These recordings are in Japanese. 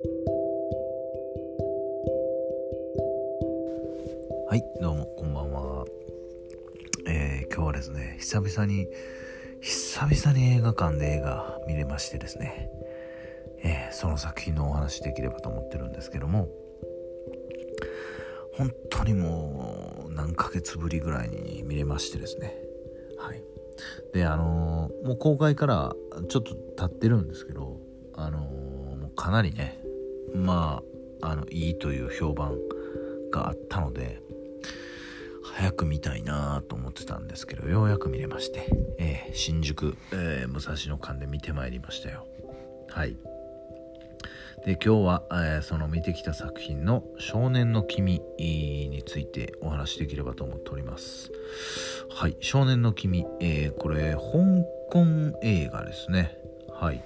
はいどうもこんばんは。えー、今日はですね久々に久々に映画館で映画見れましてですね、えー、その作品のお話できればと思ってるんですけども。本当にもう何ヶ月ぶりぐらいに見れましてですね。はい。であのー、もう公開からちょっと経ってるんですけどあの、かなりねまああのいいという評判があったので早く見たいなと思ってたんですけどようやく見れまして、えー、新宿、えー、武蔵野間で見てまいりましたよ。はい。で今日は、えー、その見てきた作品の「少年の君」についてお話しできればと思っております。はい「少年の君」えー、これ香港映画ですね。はい。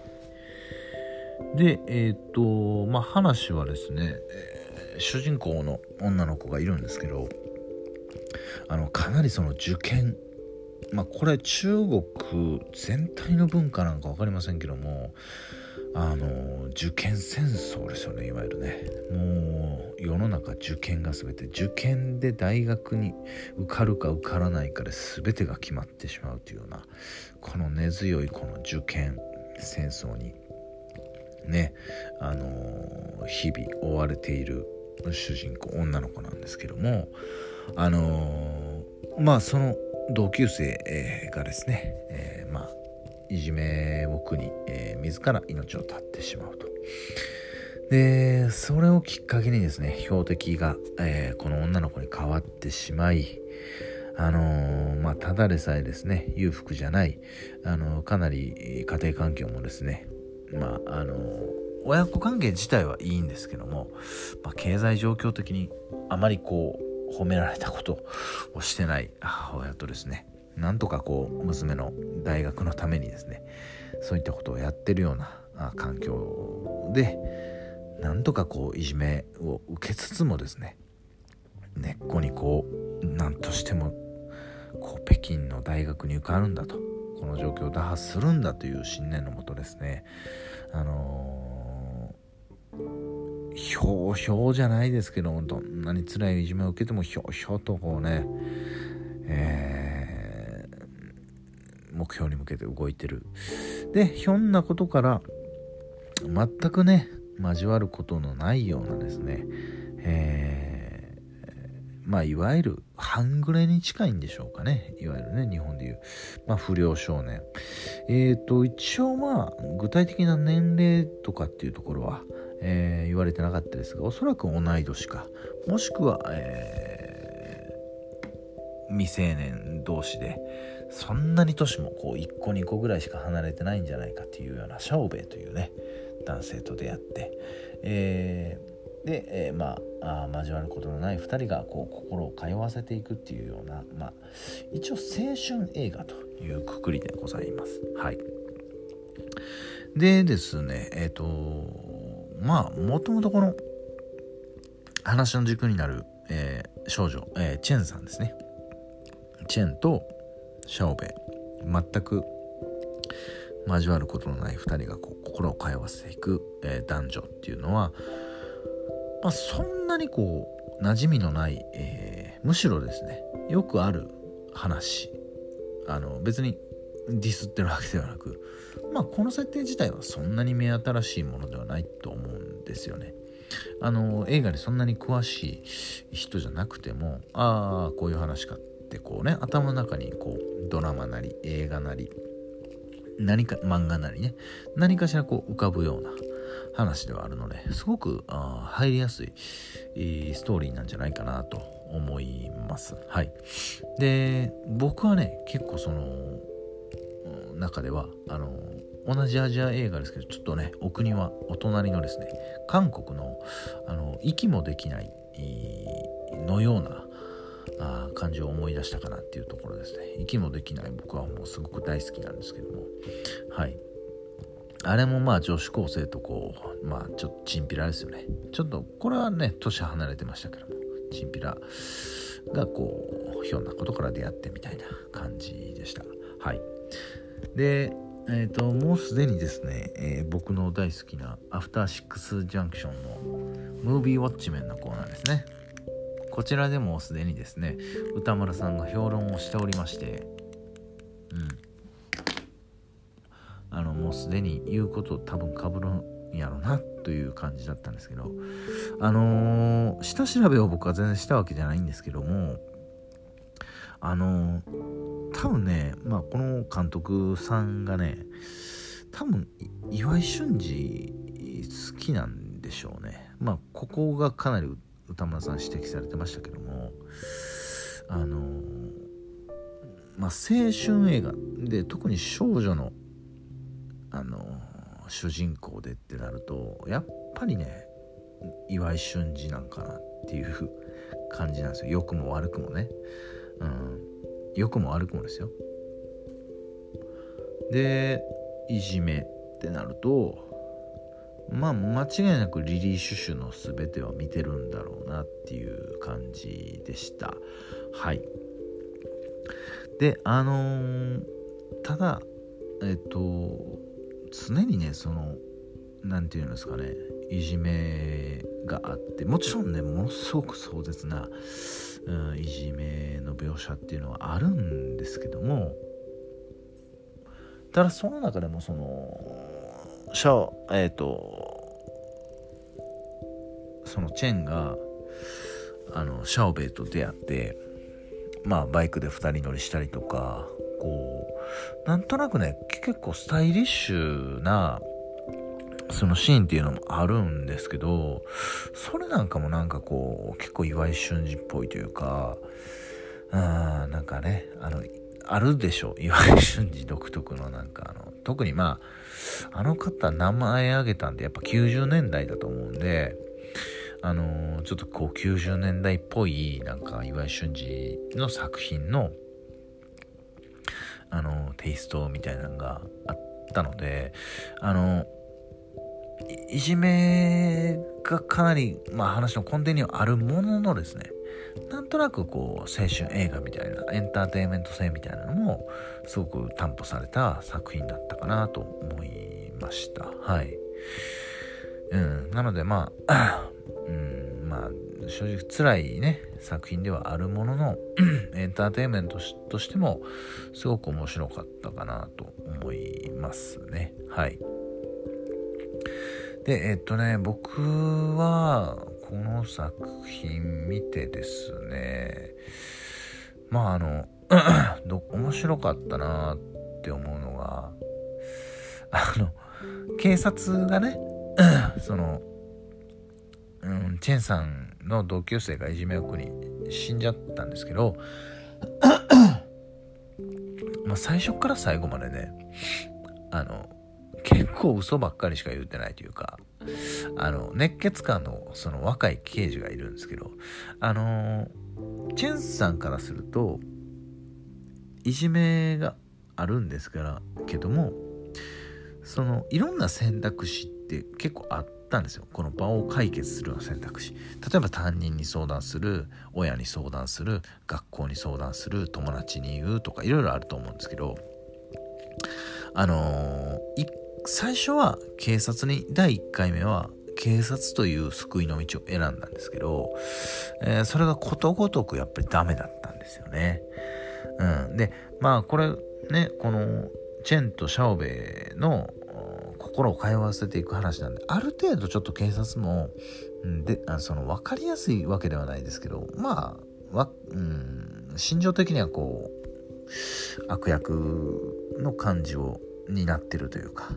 でえっ、とまあ話はですね、えー、主人公の女の子がいるんですけどあのかなりその受験まあこれ中国全体の文化なんか分かりませんけどもあの受験戦争ですよねいわゆるね。もう世の中受験が全て受験で大学に受かるか受からないかで全てが決まってしまうというようなこの根強いこの受験戦争にねあの日々追われている主人公女の子なんですけどもあのー、まあその同級生がですね、えー、まあいじめを苦に、えー、自ら命を絶ってしまうと。でそれをきっかけにですね標的が、えー、この女の子に変わってしまいあのー、まあただでさえですね裕福じゃない、あのー、かなり家庭環境もですねまああの親子関係自体はいいんですけども、まあ、経済状況的にあまりこう褒められたことをしてない母親とですねなんとかこう娘の大学のためにですねそういったことをやってるような環境でなんとかこういじめを受けつつもですね根っこにこう何としてもこう北京の大学に受かるんだと。この状況を打破するんだという信念のもとですね。あのーひょうひょうじゃないですけどどんなに辛いいじめを受けてもひょうひょうとこうね、えー、目標に向けて動いてる。でひょんなことから全くね交わることのないようなですね、えー、まあいわゆる半グレに近いんでしょうかね。いわゆるね日本でいう、まあ、不良少年。えっ、ー、と一応まあ具体的な年齢とかっていうところはえー、言われてなかったですがおそらく同い年か。もしくは、えー、未成年同士でそんなに年もこう1個2個ぐらいしか離れてないんじゃないかというようなシャオベイというね男性と出会って、えー、で、えー、まああ交わることのない2人がこう心を通わせていくっていうような、まあ、一応青春映画というくくりでございます。はい。でですねえっ、ー、とまあもともとこの話の軸になる、えー、少女、えー、チェンさんですね。チェンとシャオベ。全く交わることのない2人がこう心を通わせていく、えー、男女っていうのは、まあ、そんなにこう馴染みのない、えー、むしろですねよくある話あの別にディスってるわけではなくまあこの設定自体はそんなに目新しいものではないと思うんですよね。あの映画にそんなに詳しい人じゃなくてもああこういう話かってこうね頭の中にこうドラマなり映画なり何か漫画なりね何かしらこう浮かぶような話ではあるのですごくあ入りやすいストーリーなんじゃないかなと思います。はい。で僕はね結構その中ではあの同じアジア映画ですけどちょっとねお国はお隣のですね韓国のあの息もできないのようなあ感じを思い出したかなっていうところですね息もできない僕はもうすごく大好きなんですけどもはいあれもまあ女子高生とこうまあちょっとチンピラですよね。ちょっとこれはね年離れてましたけども。チンピラがこうひょんなことから出会ってみたいな感じでした。はい。でえっ、ー、ともうすでにですね、えー、僕の大好きなアフターシックスジャンクションのムービーウォッチメンのコーナーですね。こちらでもすでにですね歌丸さんが評論をしておりまして。うん。あのもうすでに言うこと多分かぶるんやろなという感じだったんですけどあのー、下調べを僕は全然したわけじゃないんですけどもあのー、多分ね、まあ、この監督さんがね多分岩井俊二好きなんでしょうね。まあここがかなり歌村さん指摘されてましたけどもあのー、まあ青春映画で特に少女のあの主人公でってなるとやっぱりね岩井俊二なんかなっていう感じなんですよ。良くも悪くもね。うん。良くも悪くもですよ。でいじめってなるとまあ間違いなくリリー・シュシュの全ては見てるんだろうなっていう感じでした。はい。であのー、ただえっと常にねその何て言うんですかねいじめがあってもちろんねものすごく壮絶な、うん、いじめの描写っていうのはあるんですけどもただその中でもそのシャえっ、ー、とそのチェンがあのシャオベイと出会ってまあバイクで2人乗りしたりとかこうなんとなくね結構スタイリッシュなそのシーンっていうのもあるんですけどそれなんかもなんかこう結構岩井俊二っぽいというかうんなんかねあのあるでしょ岩井俊二 独特のなんかあの特にまああの方名前挙げたんでやっぱ90年代だと思うんであのー、ちょっとこう90年代っぽいなんか岩井俊二の作品のあのテイストみたいなのがあったのであのいじめがかなり、まあ、話の根底にはあるもののですねなんとなくこう青春映画みたいなエンターテインメント性みたいなのもすごく担保された作品だったかなと思いました。はい。うん。なのでま正直辛いね作品ではあるもののエンターテインメントとしてもすごく面白かったかなと思いますね。はい。でえっとね僕はこの作品見てですねまああの 面白かったなって思うのがあの警察がね そのうん、チェンさんの同級生がいじめを苦に死んじゃったんですけど まあ最初から最後までねあの結構嘘ばっかりしか言ってないというかあの熱血感のその若い刑事がいるんですけどあのチェンさんからするといじめがあるんですからけどもそのいろんな選択肢って結構あってったんですよ。この場を解決するような選択肢。例えば担任に相談する親に相談する学校に相談する友達に言うとかいろいろあると思うんですけどあのー、最初は警察に第1回目は警察という救いの道を選んだんですけど、えー、それがことごとくやっぱりダメだったんですよね。うん、でまあこれねこのチェンとシャオベイの心を通わせていく話なんである程度ちょっと警察も、うん、であその分かりやすいわけではないですけどまあわ、うん、心情的にはこう悪役の感じをになってるというか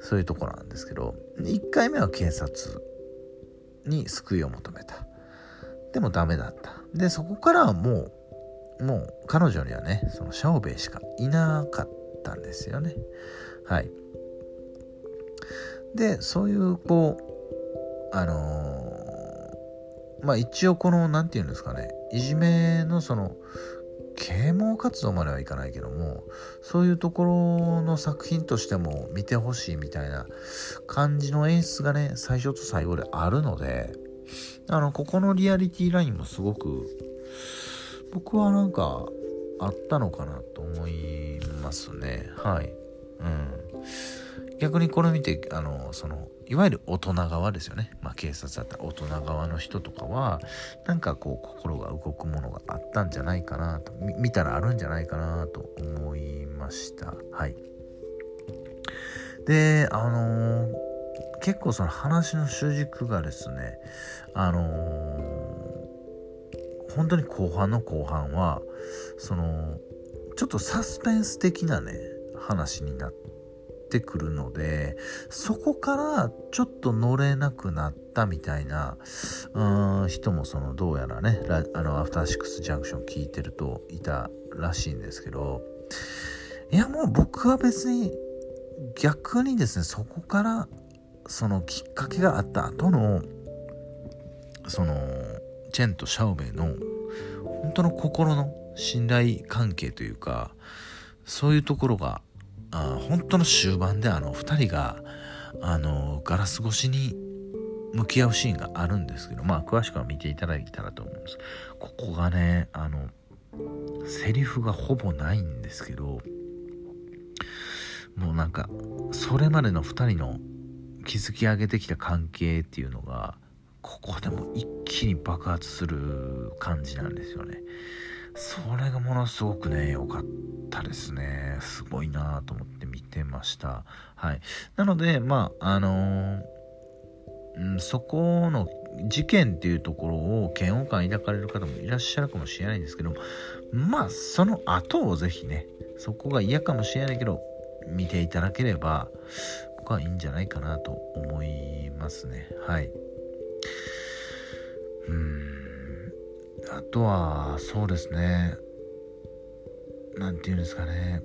そういうとこなんですけど1回目は警察に救いを求めた。でもダメだった。でそこからはもうもう彼女にはねそのシャオベイしかいなかったんですよね。はい。でそういうこうあのー、まあ一応この何て言うんですかねいじめのその啓蒙活動まではいかないけどもそういうところの作品としても見てほしいみたいな感じの演出がね最初と最後であるのであのここのリアリティラインもすごく僕はなんかあったのかなと思いますね。はい。うん、逆にこれ見てあのそのいわゆる大人側ですよね、まあ、警察だったら大人側の人とかはなんかこう心が動くものがあったんじゃないかなと見たらあるんじゃないかなと思いました。はい。であのー、結構その話の主軸がですねあのー、本当に後半の後半はそのちょっとサスペンス的なね話になっててくるのでそこからちょっと乗れなくなったみたいなうん人もそのどうやらねあのアフターシックスジャンクション聞いてるといたらしいんですけどいやもう僕は別に逆にですねそこからそのきっかけがあった後のそのチェンとシャオベイの本当の心の信頼関係というかそういうところがあ本当の終盤であの2人があのガラス越しに向き合うシーンがあるんですけどまあ詳しくは見ていただいたらと思います。ここがねあのセリフがほぼないんですけどもうなんかそれまでの2人の築き上げてきた関係っていうのがここでも一気に爆発する感じなんですよね。それがものすごくね良かったですね。すごいなと思って見てました。はい。なのでまああのー、うん、そこの事件っていうところを嫌悪感抱かれる方もいらっしゃるかもしれないんですけどまあその後をぜひねそこが嫌かもしれないけど見ていただければ僕はいいんじゃないかなと思いますね。はい。うん。あとはそうですね。何て言うんですかね。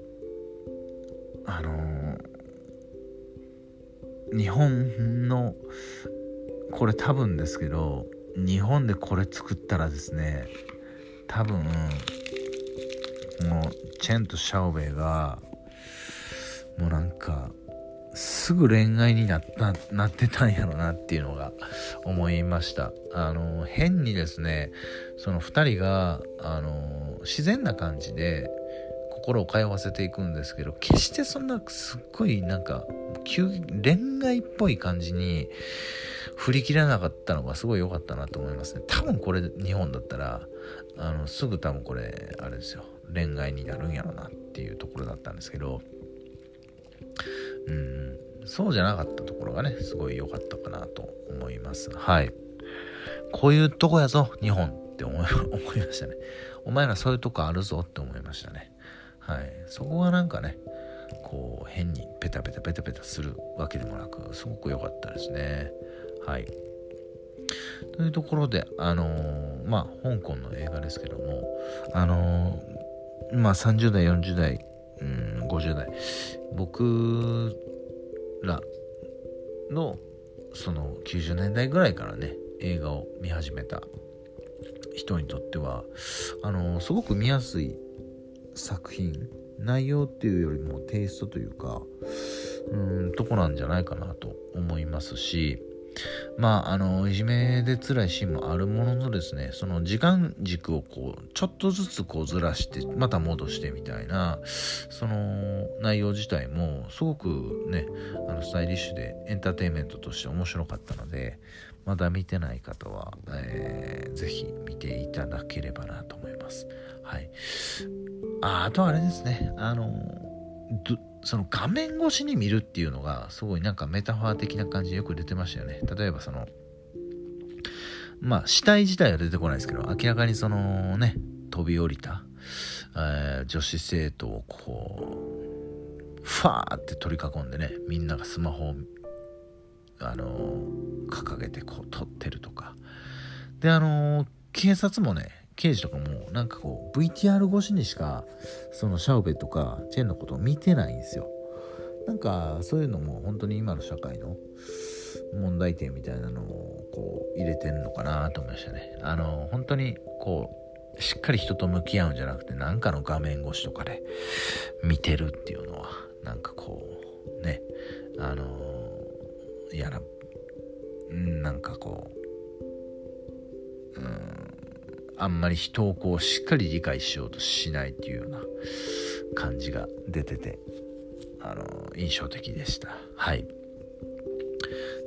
あの日本のこれ多分ですけど日本でこれ作ったらですね多分もうチェンとシャオベイがもうなんかすぐ恋愛になったなってたんやろなっていうのが思いました。あの変にですねその2人があの自然な感じで心を通わせていくんですけど決してそんなすっごいなんか急恋愛っぽい感じに振り切らなかったのがすごい良かったなと思いますね。多分これ日本だったらあのすぐ多分これあれですよ。恋愛になるんやろなっていうところだったんですけどうん、そうじゃなかったところがね、すごい良かったかなと思います。はい。こういうとこやぞ、日本って 思いましたね。お前らそういうとこあるぞって思いましたね。はい。そこがなんかね、こう、変にペタペタペタペタするわけでもなく、すごく良かったですね。はい。というところで、あのー、まあ、香港の映画ですけども、あのー、まあ、30代、40代、うん、50代。僕らのその90年代ぐらいからね映画を見始めた人にとってはあのすごく見やすい作品内容っていうよりもテイストというかうんとこなんじゃないかなと思いますしまあ、あの、いじめで辛いシーンもあるもののですね、その時間軸をこう、ちょっとずつこうずらして、また戻してみたいな、その内容自体もすごくね、あのスタイリッシュでエンターテインメントとして面白かったので、まだ見てない方は、えー、ぜひ見ていただければなと思います。はい。あ、あとあれですね、あの、その画面越しに見るっていうのがすごいなんかメタファー的な感じでよく出てましたよね。例えばそのまあ死体自体は出てこないですけど明らかにそのね飛び降りた、えー、女子生徒をこうファーって取り囲んでねみんながスマホをあの、掲げてこう撮ってるとか。であの、警察もね刑事とかもなんかこう VTR 越しにしかそのシャオベとかチェンのことを見てないんですよ。なんかそういうのも本当に今の社会の問題点みたいなのをこう入れてるのかなと思いましたね。あの本当にこうしっかり人と向き合うんじゃなくて何かの画面越しとかで見てるっていうのはなんかこうねあの嫌ななんかこうあんまり人をこうしっかり理解しようとしないっていうような感じが出ててあの印象的でしたはい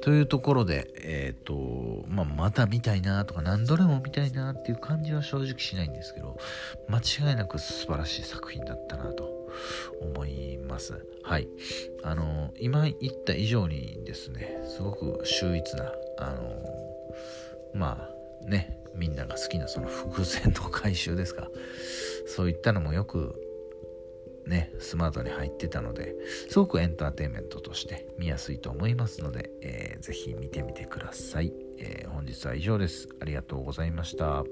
というところで、え、ー、と、まあ、また見たいなとか何度でも見たいなっていう感じは正直しないんですけど、間違いなく素晴らしい作品だったなと思います。はい。あの、今言った以上にですね、すごく秀逸な、あの、まあね、みんなが好きなその伏線の回収ですか。そういったのもよくね、スマートに入ってたので、すごくエンターテインメントとして見やすいと思いますので、えー、ぜひ見てみてください、えー、本日は以上です。ありがとうございました。